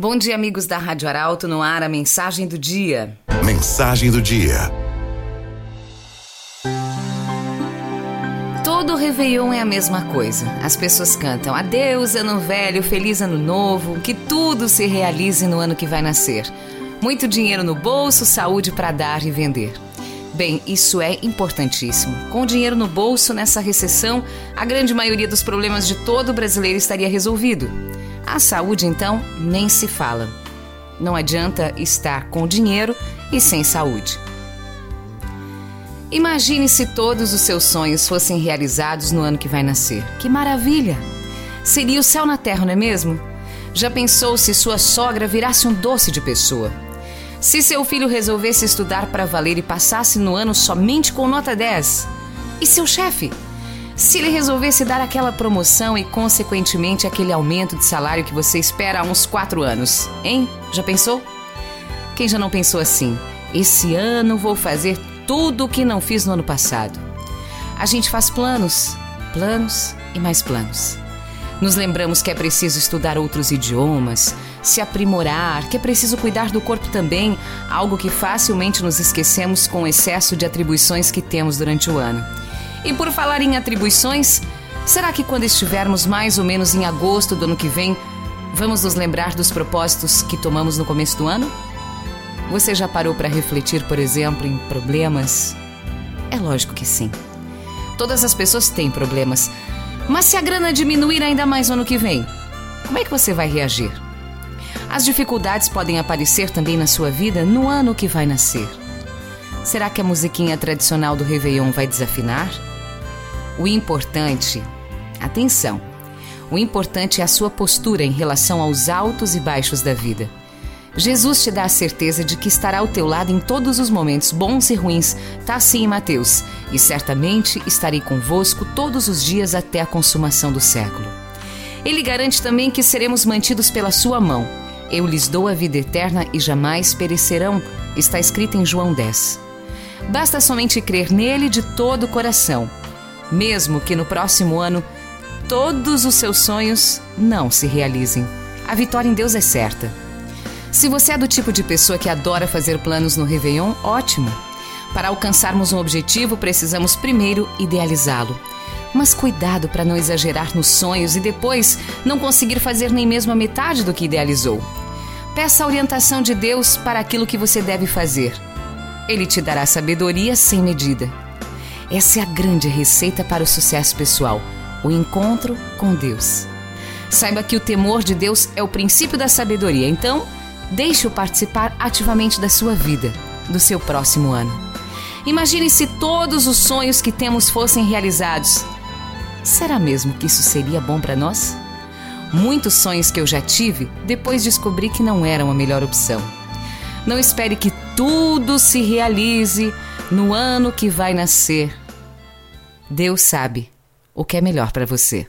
Bom dia, amigos da Rádio Arauto, no ar a mensagem do dia. Mensagem do dia. Todo Réveillon é a mesma coisa. As pessoas cantam adeus, ano velho, feliz ano novo, que tudo se realize no ano que vai nascer. Muito dinheiro no bolso, saúde para dar e vender. Bem, isso é importantíssimo. Com o dinheiro no bolso, nessa recessão, a grande maioria dos problemas de todo brasileiro estaria resolvido. A saúde, então, nem se fala. Não adianta estar com dinheiro e sem saúde. Imagine se todos os seus sonhos fossem realizados no ano que vai nascer. Que maravilha! Seria o céu na terra, não é mesmo? Já pensou se sua sogra virasse um doce de pessoa? Se seu filho resolvesse estudar para valer e passasse no ano somente com nota 10? E seu chefe? Se ele resolvesse dar aquela promoção e, consequentemente, aquele aumento de salário que você espera há uns quatro anos, hein? Já pensou? Quem já não pensou assim? Esse ano vou fazer tudo o que não fiz no ano passado. A gente faz planos, planos e mais planos. Nos lembramos que é preciso estudar outros idiomas, se aprimorar, que é preciso cuidar do corpo também, algo que facilmente nos esquecemos com o excesso de atribuições que temos durante o ano. E por falar em atribuições, será que quando estivermos mais ou menos em agosto do ano que vem, vamos nos lembrar dos propósitos que tomamos no começo do ano? Você já parou para refletir, por exemplo, em problemas? É lógico que sim. Todas as pessoas têm problemas. Mas se a grana diminuir ainda mais no ano que vem, como é que você vai reagir? As dificuldades podem aparecer também na sua vida no ano que vai nascer. Será que a musiquinha tradicional do Réveillon vai desafinar? O importante, atenção, o importante é a sua postura em relação aos altos e baixos da vida. Jesus te dá a certeza de que estará ao teu lado em todos os momentos bons e ruins, está assim em Mateus, e certamente estarei convosco todos os dias até a consumação do século. Ele garante também que seremos mantidos pela sua mão. Eu lhes dou a vida eterna e jamais perecerão, está escrito em João 10. Basta somente crer nele de todo o coração mesmo que no próximo ano todos os seus sonhos não se realizem. A vitória em Deus é certa. Se você é do tipo de pessoa que adora fazer planos no Réveillon, ótimo. Para alcançarmos um objetivo, precisamos primeiro idealizá-lo. Mas cuidado para não exagerar nos sonhos e depois não conseguir fazer nem mesmo a metade do que idealizou. Peça a orientação de Deus para aquilo que você deve fazer. Ele te dará sabedoria sem medida. Essa é a grande receita para o sucesso pessoal: o encontro com Deus. Saiba que o temor de Deus é o princípio da sabedoria, então, deixe-o participar ativamente da sua vida, do seu próximo ano. Imagine se todos os sonhos que temos fossem realizados. Será mesmo que isso seria bom para nós? Muitos sonhos que eu já tive, depois descobri que não eram a melhor opção. Não espere que tudo se realize no ano que vai nascer. Deus sabe o que é melhor para você.